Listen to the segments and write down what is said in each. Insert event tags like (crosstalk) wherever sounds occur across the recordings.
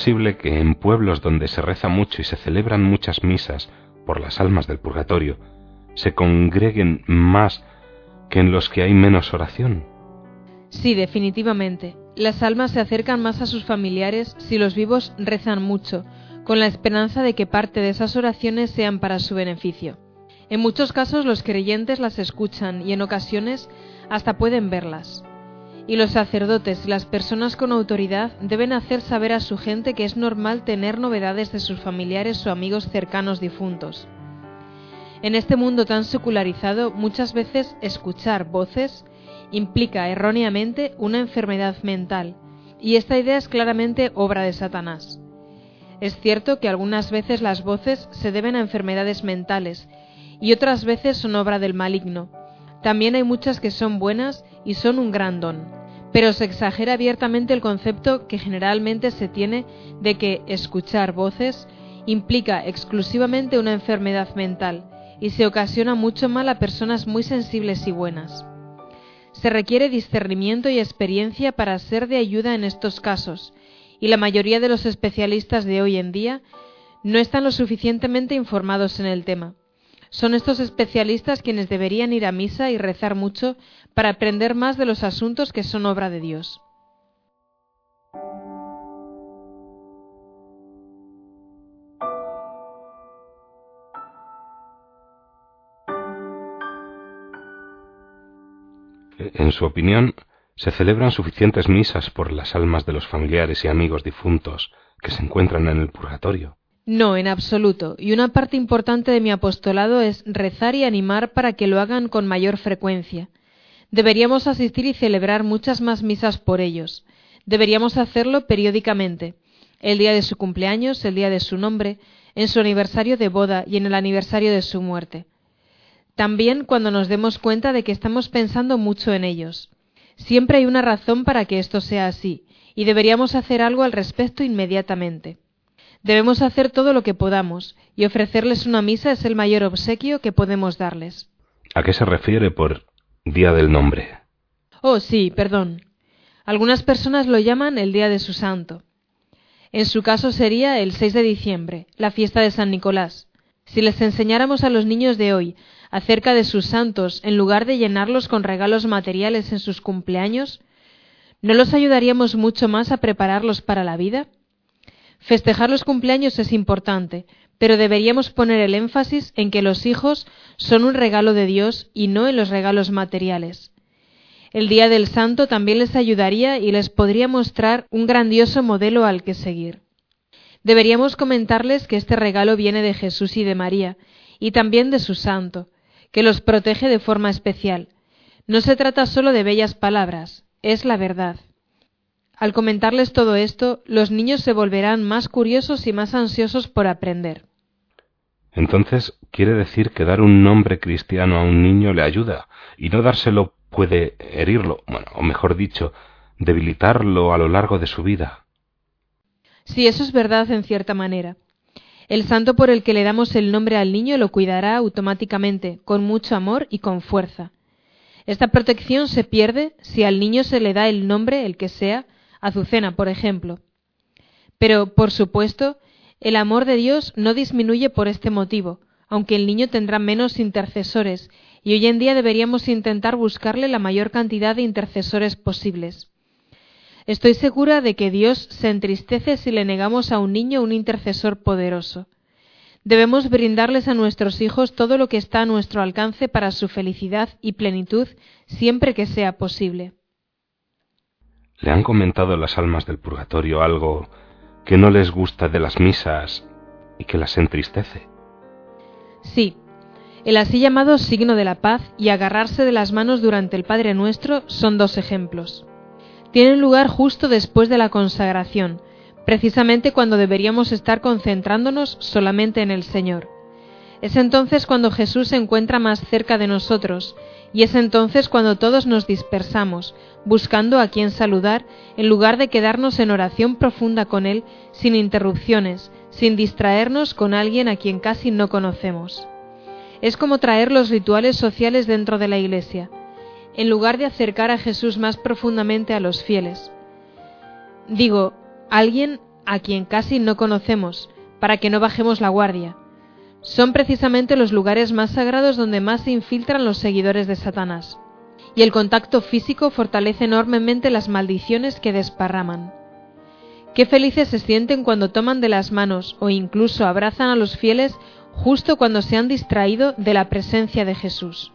Posible que en pueblos donde se reza mucho y se celebran muchas misas por las almas del purgatorio, se congreguen más que en los que hay menos oración. Sí, definitivamente. Las almas se acercan más a sus familiares si los vivos rezan mucho, con la esperanza de que parte de esas oraciones sean para su beneficio. En muchos casos los creyentes las escuchan y en ocasiones hasta pueden verlas y los sacerdotes las personas con autoridad deben hacer saber a su gente que es normal tener novedades de sus familiares o amigos cercanos difuntos. En este mundo tan secularizado, muchas veces escuchar voces implica erróneamente una enfermedad mental, y esta idea es claramente obra de Satanás. Es cierto que algunas veces las voces se deben a enfermedades mentales, y otras veces son obra del maligno. También hay muchas que son buenas y son un gran don pero se exagera abiertamente el concepto que generalmente se tiene de que escuchar voces implica exclusivamente una enfermedad mental y se ocasiona mucho mal a personas muy sensibles y buenas. Se requiere discernimiento y experiencia para ser de ayuda en estos casos, y la mayoría de los especialistas de hoy en día no están lo suficientemente informados en el tema. Son estos especialistas quienes deberían ir a misa y rezar mucho para aprender más de los asuntos que son obra de Dios. En su opinión, ¿se celebran suficientes misas por las almas de los familiares y amigos difuntos que se encuentran en el purgatorio? No, en absoluto. Y una parte importante de mi apostolado es rezar y animar para que lo hagan con mayor frecuencia. Deberíamos asistir y celebrar muchas más misas por ellos. Deberíamos hacerlo periódicamente. El día de su cumpleaños, el día de su nombre, en su aniversario de boda y en el aniversario de su muerte. También cuando nos demos cuenta de que estamos pensando mucho en ellos. Siempre hay una razón para que esto sea así, y deberíamos hacer algo al respecto inmediatamente. Debemos hacer todo lo que podamos, y ofrecerles una misa es el mayor obsequio que podemos darles. ¿A qué se refiere por Día del Nombre? Oh, sí, perdón. Algunas personas lo llaman el Día de su Santo. En su caso sería el 6 de diciembre, la fiesta de San Nicolás. Si les enseñáramos a los niños de hoy acerca de sus santos en lugar de llenarlos con regalos materiales en sus cumpleaños, ¿no los ayudaríamos mucho más a prepararlos para la vida? Festejar los cumpleaños es importante, pero deberíamos poner el énfasis en que los hijos son un regalo de Dios y no en los regalos materiales. El Día del Santo también les ayudaría y les podría mostrar un grandioso modelo al que seguir. Deberíamos comentarles que este regalo viene de Jesús y de María, y también de su santo, que los protege de forma especial. No se trata solo de bellas palabras, es la verdad. Al comentarles todo esto, los niños se volverán más curiosos y más ansiosos por aprender. Entonces, quiere decir que dar un nombre cristiano a un niño le ayuda, y no dárselo puede herirlo, bueno, o mejor dicho, debilitarlo a lo largo de su vida. Sí, eso es verdad en cierta manera. El santo por el que le damos el nombre al niño lo cuidará automáticamente, con mucho amor y con fuerza. Esta protección se pierde si al niño se le da el nombre, el que sea, Azucena, por ejemplo. Pero, por supuesto, el amor de Dios no disminuye por este motivo, aunque el niño tendrá menos intercesores, y hoy en día deberíamos intentar buscarle la mayor cantidad de intercesores posibles. Estoy segura de que Dios se entristece si le negamos a un niño un intercesor poderoso. Debemos brindarles a nuestros hijos todo lo que está a nuestro alcance para su felicidad y plenitud siempre que sea posible. ¿Le han comentado las almas del purgatorio algo que no les gusta de las misas y que las entristece. Sí, el así llamado signo de la paz y agarrarse de las manos durante el Padre Nuestro son dos ejemplos. Tienen lugar justo después de la consagración, precisamente cuando deberíamos estar concentrándonos solamente en el Señor. Es entonces cuando Jesús se encuentra más cerca de nosotros, y es entonces cuando todos nos dispersamos, buscando a quien saludar, en lugar de quedarnos en oración profunda con Él, sin interrupciones, sin distraernos con alguien a quien casi no conocemos. Es como traer los rituales sociales dentro de la Iglesia, en lugar de acercar a Jesús más profundamente a los fieles. Digo, alguien a quien casi no conocemos, para que no bajemos la guardia. Son precisamente los lugares más sagrados donde más se infiltran los seguidores de Satanás. Y el contacto físico fortalece enormemente las maldiciones que desparraman. Qué felices se sienten cuando toman de las manos o incluso abrazan a los fieles justo cuando se han distraído de la presencia de Jesús.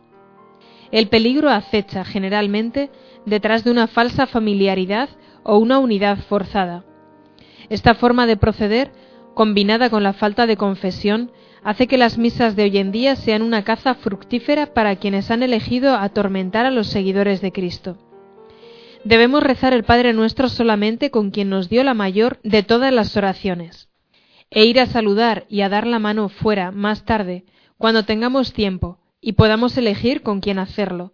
El peligro acecha generalmente detrás de una falsa familiaridad o una unidad forzada. Esta forma de proceder, combinada con la falta de confesión, hace que las misas de hoy en día sean una caza fructífera para quienes han elegido atormentar a los seguidores de Cristo. Debemos rezar el Padre Nuestro solamente con quien nos dio la mayor de todas las oraciones, e ir a saludar y a dar la mano fuera más tarde, cuando tengamos tiempo y podamos elegir con quién hacerlo.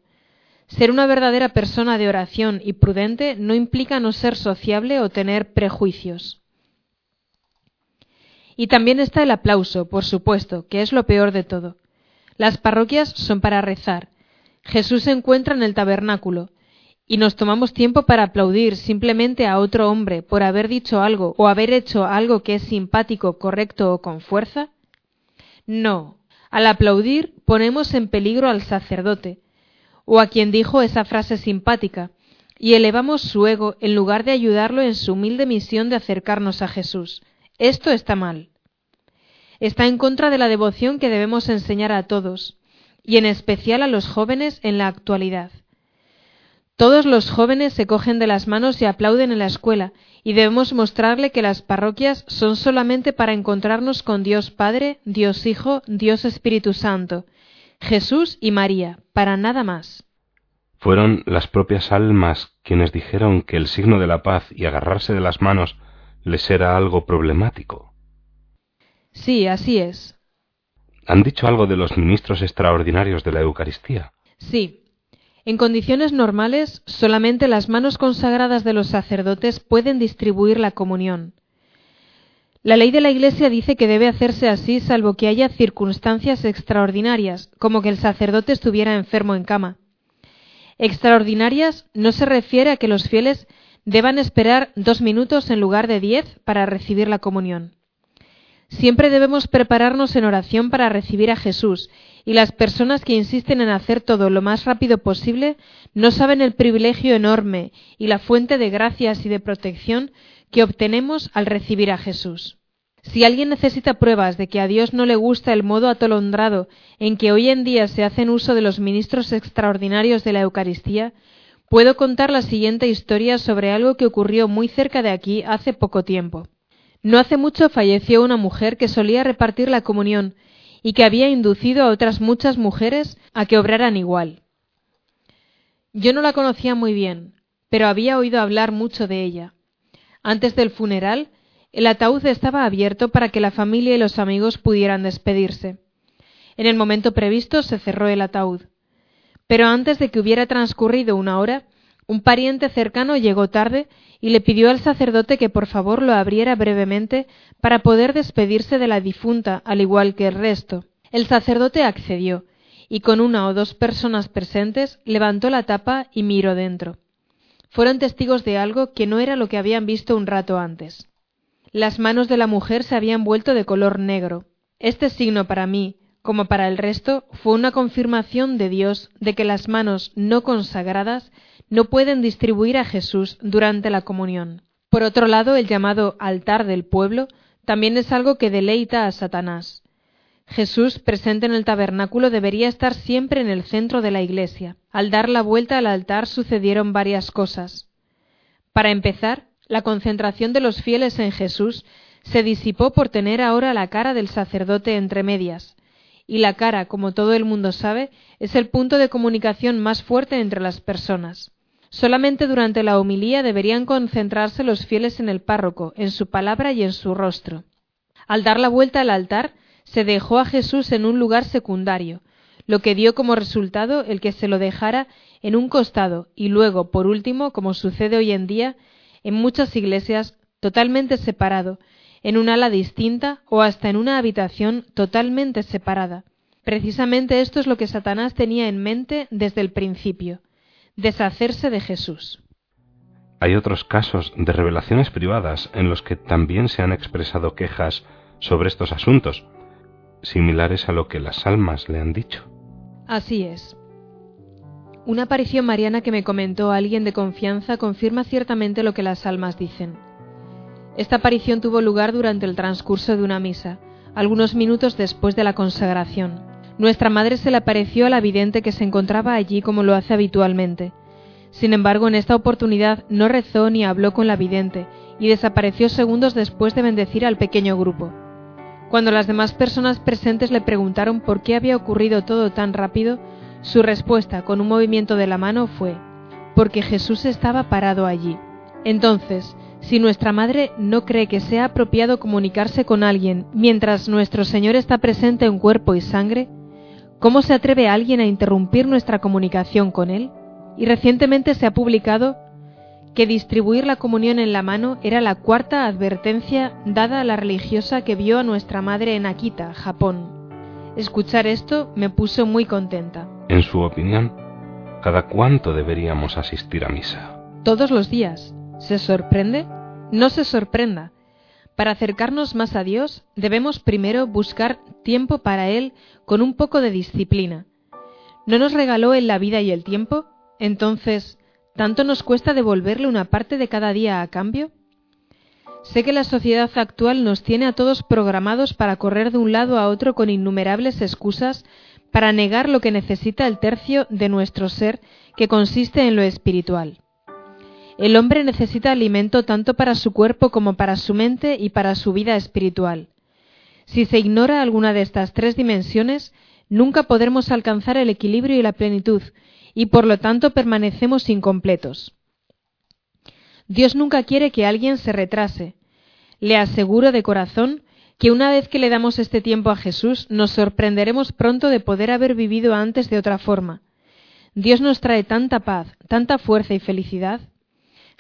Ser una verdadera persona de oración y prudente no implica no ser sociable o tener prejuicios. Y también está el aplauso, por supuesto, que es lo peor de todo. Las parroquias son para rezar. Jesús se encuentra en el tabernáculo, y nos tomamos tiempo para aplaudir simplemente a otro hombre por haber dicho algo o haber hecho algo que es simpático, correcto o con fuerza? No. Al aplaudir ponemos en peligro al sacerdote, o a quien dijo esa frase simpática, y elevamos su ego en lugar de ayudarlo en su humilde misión de acercarnos a Jesús. Esto está mal. Está en contra de la devoción que debemos enseñar a todos, y en especial a los jóvenes en la actualidad. Todos los jóvenes se cogen de las manos y aplauden en la escuela, y debemos mostrarle que las parroquias son solamente para encontrarnos con Dios Padre, Dios Hijo, Dios Espíritu Santo, Jesús y María, para nada más. Fueron las propias almas quienes dijeron que el signo de la paz y agarrarse de las manos les era algo problemático. Sí, así es. ¿Han dicho algo de los ministros extraordinarios de la Eucaristía? Sí. En condiciones normales, solamente las manos consagradas de los sacerdotes pueden distribuir la comunión. La ley de la Iglesia dice que debe hacerse así salvo que haya circunstancias extraordinarias, como que el sacerdote estuviera enfermo en cama. Extraordinarias no se refiere a que los fieles deban esperar dos minutos en lugar de diez para recibir la comunión. Siempre debemos prepararnos en oración para recibir a Jesús, y las personas que insisten en hacer todo lo más rápido posible no saben el privilegio enorme y la fuente de gracias y de protección que obtenemos al recibir a Jesús. Si alguien necesita pruebas de que a Dios no le gusta el modo atolondrado en que hoy en día se hacen uso de los ministros extraordinarios de la Eucaristía, puedo contar la siguiente historia sobre algo que ocurrió muy cerca de aquí hace poco tiempo. No hace mucho falleció una mujer que solía repartir la comunión y que había inducido a otras muchas mujeres a que obraran igual. Yo no la conocía muy bien, pero había oído hablar mucho de ella. Antes del funeral, el ataúd estaba abierto para que la familia y los amigos pudieran despedirse. En el momento previsto se cerró el ataúd. Pero antes de que hubiera transcurrido una hora, un pariente cercano llegó tarde y le pidió al sacerdote que por favor lo abriera brevemente para poder despedirse de la difunta, al igual que el resto. El sacerdote accedió, y con una o dos personas presentes levantó la tapa y miró dentro. Fueron testigos de algo que no era lo que habían visto un rato antes. Las manos de la mujer se habían vuelto de color negro. Este signo para mí, como para el resto, fue una confirmación de Dios de que las manos no consagradas no pueden distribuir a Jesús durante la comunión. Por otro lado, el llamado altar del pueblo también es algo que deleita a Satanás. Jesús, presente en el tabernáculo, debería estar siempre en el centro de la iglesia. Al dar la vuelta al altar sucedieron varias cosas. Para empezar, la concentración de los fieles en Jesús se disipó por tener ahora la cara del sacerdote entre medias, y la cara, como todo el mundo sabe, es el punto de comunicación más fuerte entre las personas. Solamente durante la homilía deberían concentrarse los fieles en el párroco, en su palabra y en su rostro. Al dar la vuelta al altar, se dejó a Jesús en un lugar secundario, lo que dio como resultado el que se lo dejara en un costado y luego, por último, como sucede hoy en día, en muchas iglesias, totalmente separado, en un ala distinta o hasta en una habitación totalmente separada. Precisamente esto es lo que Satanás tenía en mente desde el principio, deshacerse de Jesús. Hay otros casos de revelaciones privadas en los que también se han expresado quejas sobre estos asuntos, similares a lo que las almas le han dicho. Así es. Una aparición mariana que me comentó alguien de confianza confirma ciertamente lo que las almas dicen. Esta aparición tuvo lugar durante el transcurso de una misa, algunos minutos después de la consagración. Nuestra madre se le apareció a la vidente que se encontraba allí como lo hace habitualmente. Sin embargo, en esta oportunidad no rezó ni habló con la vidente y desapareció segundos después de bendecir al pequeño grupo. Cuando las demás personas presentes le preguntaron por qué había ocurrido todo tan rápido, su respuesta con un movimiento de la mano fue, porque Jesús estaba parado allí. Entonces, si nuestra madre no cree que sea apropiado comunicarse con alguien mientras nuestro Señor está presente en cuerpo y sangre, ¿cómo se atreve alguien a interrumpir nuestra comunicación con Él? Y recientemente se ha publicado que distribuir la comunión en la mano era la cuarta advertencia dada a la religiosa que vio a nuestra madre en Akita, Japón. Escuchar esto me puso muy contenta. En su opinión, ¿cada cuánto deberíamos asistir a misa? Todos los días. ¿Se sorprende? No se sorprenda. Para acercarnos más a Dios debemos primero buscar tiempo para Él con un poco de disciplina. ¿No nos regaló Él la vida y el tiempo? Entonces, ¿tanto nos cuesta devolverle una parte de cada día a cambio? Sé que la sociedad actual nos tiene a todos programados para correr de un lado a otro con innumerables excusas para negar lo que necesita el tercio de nuestro ser que consiste en lo espiritual. El hombre necesita alimento tanto para su cuerpo como para su mente y para su vida espiritual. Si se ignora alguna de estas tres dimensiones, nunca podremos alcanzar el equilibrio y la plenitud, y por lo tanto permanecemos incompletos. Dios nunca quiere que alguien se retrase. Le aseguro de corazón que una vez que le damos este tiempo a Jesús, nos sorprenderemos pronto de poder haber vivido antes de otra forma. Dios nos trae tanta paz, tanta fuerza y felicidad.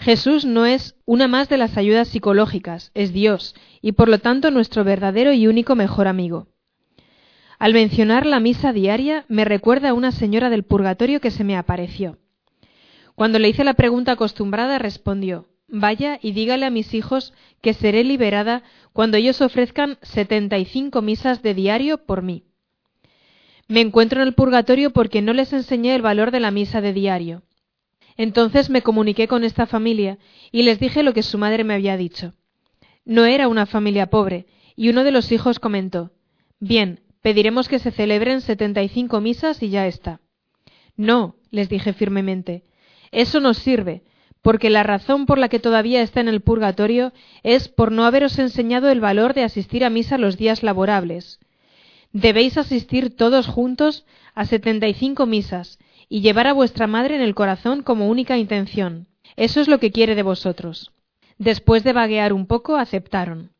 Jesús no es una más de las ayudas psicológicas, es Dios, y por lo tanto nuestro verdadero y único mejor amigo. Al mencionar la misa diaria, me recuerda a una señora del purgatorio que se me apareció. Cuando le hice la pregunta acostumbrada, respondió Vaya y dígale a mis hijos que seré liberada cuando ellos ofrezcan setenta y cinco misas de diario por mí. Me encuentro en el purgatorio porque no les enseñé el valor de la misa de diario. Entonces me comuniqué con esta familia y les dije lo que su madre me había dicho. No era una familia pobre, y uno de los hijos comentó Bien, pediremos que se celebren setenta y cinco misas y ya está. No, les dije firmemente, eso nos sirve, porque la razón por la que todavía está en el purgatorio es por no haberos enseñado el valor de asistir a misa los días laborables. Debéis asistir todos juntos a setenta y cinco misas, y llevar a vuestra madre en el corazón como única intención. Eso es lo que quiere de vosotros. Después de vaguear un poco, aceptaron.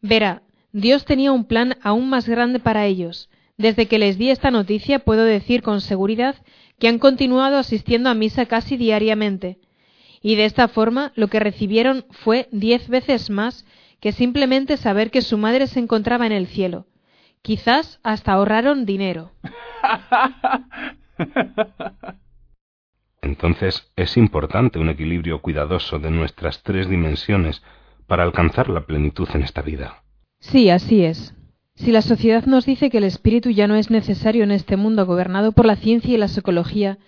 Verá, Dios tenía un plan aún más grande para ellos. Desde que les di esta noticia puedo decir con seguridad que han continuado asistiendo a misa casi diariamente, y de esta forma lo que recibieron fue diez veces más que simplemente saber que su madre se encontraba en el cielo. Quizás hasta ahorraron dinero. (laughs) (laughs) Entonces es importante un equilibrio cuidadoso de nuestras tres dimensiones para alcanzar la plenitud en esta vida. Sí, así es. Si la sociedad nos dice que el espíritu ya no es necesario en este mundo gobernado por la ciencia y la psicología,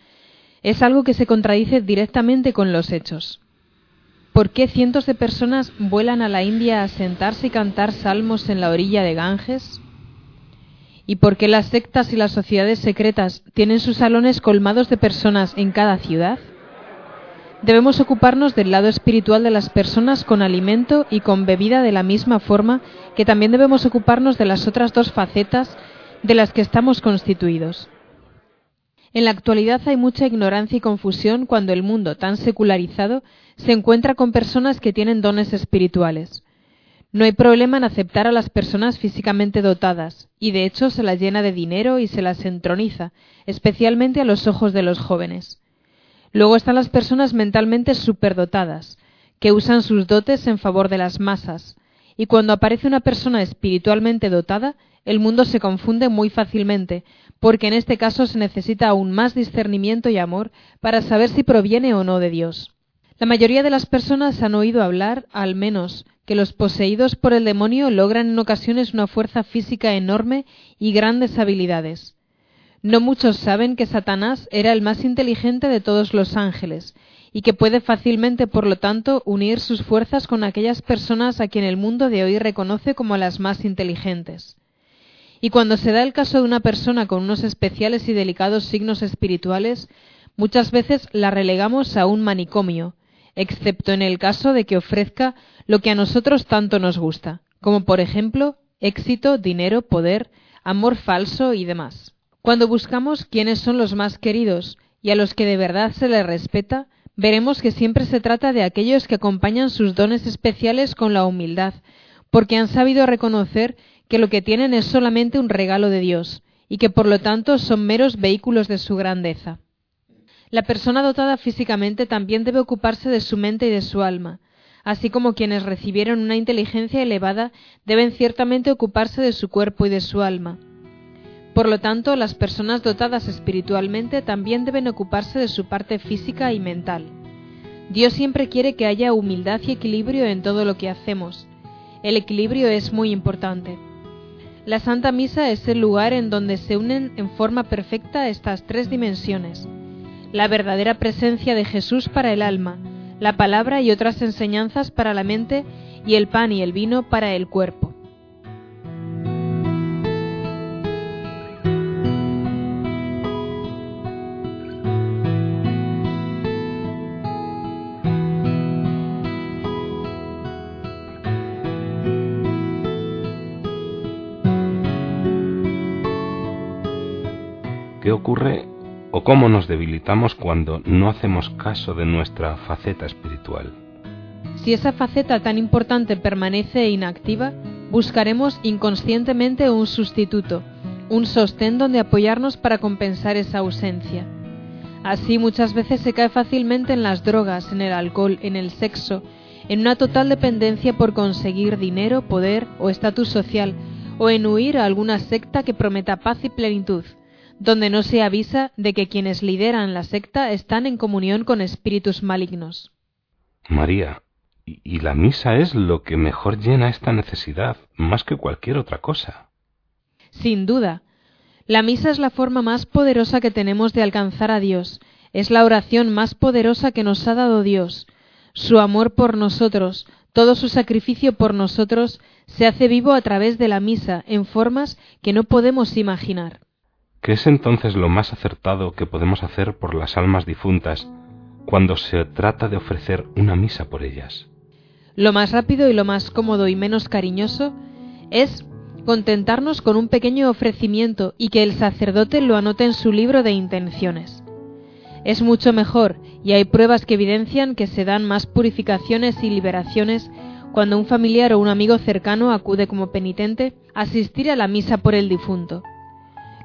es algo que se contradice directamente con los hechos. ¿Por qué cientos de personas vuelan a la India a sentarse y cantar salmos en la orilla de Ganges? ¿Y por qué las sectas y las sociedades secretas tienen sus salones colmados de personas en cada ciudad? Debemos ocuparnos del lado espiritual de las personas con alimento y con bebida de la misma forma que también debemos ocuparnos de las otras dos facetas de las que estamos constituidos. En la actualidad hay mucha ignorancia y confusión cuando el mundo tan secularizado se encuentra con personas que tienen dones espirituales. No hay problema en aceptar a las personas físicamente dotadas, y de hecho se las llena de dinero y se las entroniza, especialmente a los ojos de los jóvenes. Luego están las personas mentalmente superdotadas, que usan sus dotes en favor de las masas, y cuando aparece una persona espiritualmente dotada, el mundo se confunde muy fácilmente, porque en este caso se necesita aún más discernimiento y amor para saber si proviene o no de Dios. La mayoría de las personas han oído hablar, al menos, que los poseídos por el demonio logran en ocasiones una fuerza física enorme y grandes habilidades. No muchos saben que Satanás era el más inteligente de todos los ángeles, y que puede fácilmente, por lo tanto, unir sus fuerzas con aquellas personas a quien el mundo de hoy reconoce como las más inteligentes. Y cuando se da el caso de una persona con unos especiales y delicados signos espirituales, muchas veces la relegamos a un manicomio, excepto en el caso de que ofrezca lo que a nosotros tanto nos gusta, como por ejemplo éxito, dinero, poder, amor falso y demás. Cuando buscamos quiénes son los más queridos y a los que de verdad se les respeta, veremos que siempre se trata de aquellos que acompañan sus dones especiales con la humildad, porque han sabido reconocer que lo que tienen es solamente un regalo de Dios, y que por lo tanto son meros vehículos de su grandeza. La persona dotada físicamente también debe ocuparse de su mente y de su alma, así como quienes recibieron una inteligencia elevada deben ciertamente ocuparse de su cuerpo y de su alma. Por lo tanto, las personas dotadas espiritualmente también deben ocuparse de su parte física y mental. Dios siempre quiere que haya humildad y equilibrio en todo lo que hacemos. El equilibrio es muy importante. La Santa Misa es el lugar en donde se unen en forma perfecta estas tres dimensiones. La verdadera presencia de Jesús para el alma, la palabra y otras enseñanzas para la mente y el pan y el vino para el cuerpo. ¿Qué ocurre o cómo nos debilitamos cuando no hacemos caso de nuestra faceta espiritual? Si esa faceta tan importante permanece inactiva, buscaremos inconscientemente un sustituto, un sostén donde apoyarnos para compensar esa ausencia. Así muchas veces se cae fácilmente en las drogas, en el alcohol, en el sexo, en una total dependencia por conseguir dinero, poder o estatus social, o en huir a alguna secta que prometa paz y plenitud, donde no se avisa de que quienes lideran la secta están en comunión con espíritus malignos. María, y la misa es lo que mejor llena esta necesidad, más que cualquier otra cosa. Sin duda. La misa es la forma más poderosa que tenemos de alcanzar a Dios, es la oración más poderosa que nos ha dado Dios. Su amor por nosotros, todo su sacrificio por nosotros, se hace vivo a través de la misa en formas que no podemos imaginar. ¿Qué es entonces lo más acertado que podemos hacer por las almas difuntas cuando se trata de ofrecer una misa por ellas? Lo más rápido y lo más cómodo y menos cariñoso es contentarnos con un pequeño ofrecimiento y que el sacerdote lo anote en su libro de intenciones. Es mucho mejor, y hay pruebas que evidencian que se dan más purificaciones y liberaciones cuando un familiar o un amigo cercano acude como penitente a asistir a la misa por el difunto.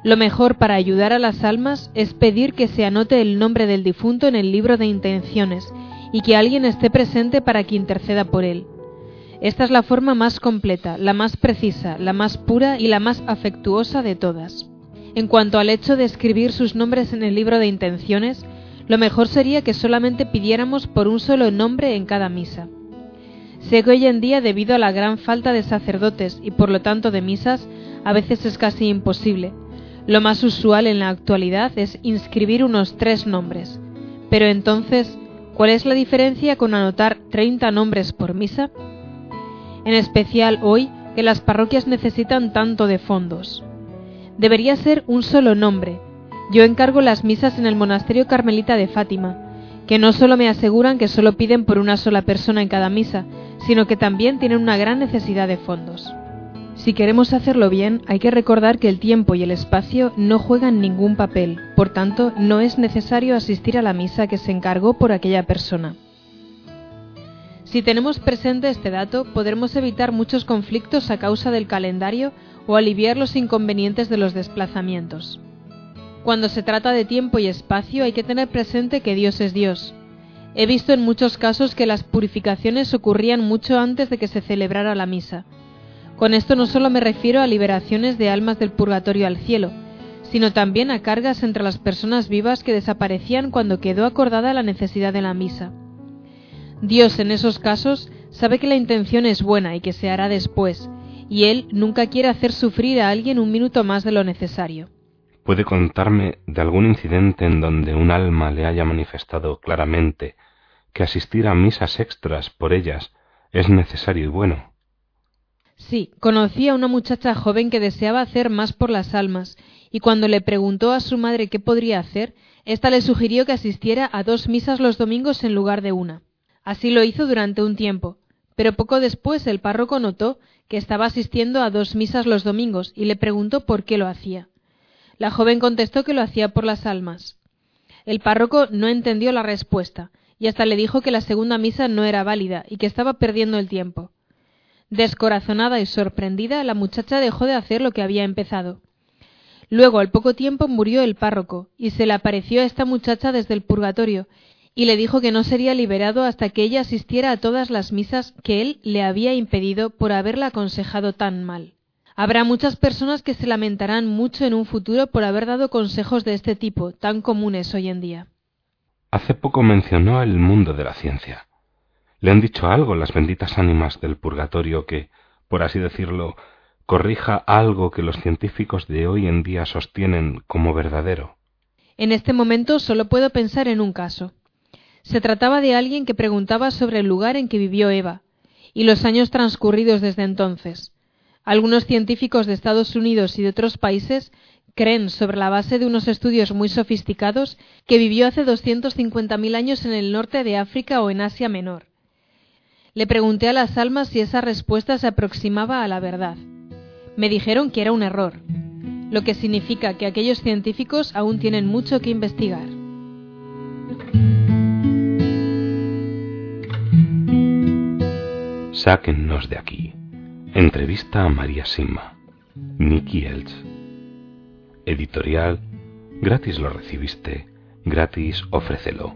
Lo mejor para ayudar a las almas es pedir que se anote el nombre del difunto en el libro de intenciones y que alguien esté presente para que interceda por él. Esta es la forma más completa, la más precisa, la más pura y la más afectuosa de todas. En cuanto al hecho de escribir sus nombres en el libro de intenciones, lo mejor sería que solamente pidiéramos por un solo nombre en cada misa. Sé que hoy en día, debido a la gran falta de sacerdotes y por lo tanto de misas, a veces es casi imposible, lo más usual en la actualidad es inscribir unos tres nombres. Pero entonces, ¿cuál es la diferencia con anotar 30 nombres por misa? En especial hoy que las parroquias necesitan tanto de fondos. Debería ser un solo nombre. Yo encargo las misas en el monasterio carmelita de Fátima, que no solo me aseguran que solo piden por una sola persona en cada misa, sino que también tienen una gran necesidad de fondos. Si queremos hacerlo bien, hay que recordar que el tiempo y el espacio no juegan ningún papel, por tanto, no es necesario asistir a la misa que se encargó por aquella persona. Si tenemos presente este dato, podremos evitar muchos conflictos a causa del calendario o aliviar los inconvenientes de los desplazamientos. Cuando se trata de tiempo y espacio hay que tener presente que Dios es Dios. He visto en muchos casos que las purificaciones ocurrían mucho antes de que se celebrara la misa. Con esto no solo me refiero a liberaciones de almas del purgatorio al cielo, sino también a cargas entre las personas vivas que desaparecían cuando quedó acordada la necesidad de la misa. Dios en esos casos sabe que la intención es buena y que se hará después, y Él nunca quiere hacer sufrir a alguien un minuto más de lo necesario. ¿Puede contarme de algún incidente en donde un alma le haya manifestado claramente que asistir a misas extras por ellas es necesario y bueno? Sí, conocí a una muchacha joven que deseaba hacer más por las almas, y cuando le preguntó a su madre qué podría hacer, ésta le sugirió que asistiera a dos misas los domingos en lugar de una. Así lo hizo durante un tiempo, pero poco después el párroco notó que estaba asistiendo a dos misas los domingos y le preguntó por qué lo hacía. La joven contestó que lo hacía por las almas. El párroco no entendió la respuesta y hasta le dijo que la segunda misa no era válida y que estaba perdiendo el tiempo. Descorazonada y sorprendida, la muchacha dejó de hacer lo que había empezado. Luego, al poco tiempo, murió el párroco, y se le apareció a esta muchacha desde el purgatorio, y le dijo que no sería liberado hasta que ella asistiera a todas las misas que él le había impedido por haberla aconsejado tan mal. Habrá muchas personas que se lamentarán mucho en un futuro por haber dado consejos de este tipo, tan comunes hoy en día. Hace poco mencionó el mundo de la ciencia. ¿Le han dicho algo las benditas ánimas del purgatorio que, por así decirlo, corrija algo que los científicos de hoy en día sostienen como verdadero? En este momento solo puedo pensar en un caso. Se trataba de alguien que preguntaba sobre el lugar en que vivió Eva y los años transcurridos desde entonces. Algunos científicos de Estados Unidos y de otros países creen, sobre la base de unos estudios muy sofisticados, que vivió hace 250.000 años en el norte de África o en Asia Menor. Le pregunté a las almas si esa respuesta se aproximaba a la verdad. Me dijeron que era un error, lo que significa que aquellos científicos aún tienen mucho que investigar. Sáquennos de aquí. Entrevista a María Sima. Nicky Elch. Editorial. Gratis lo recibiste. Gratis ofrécelo.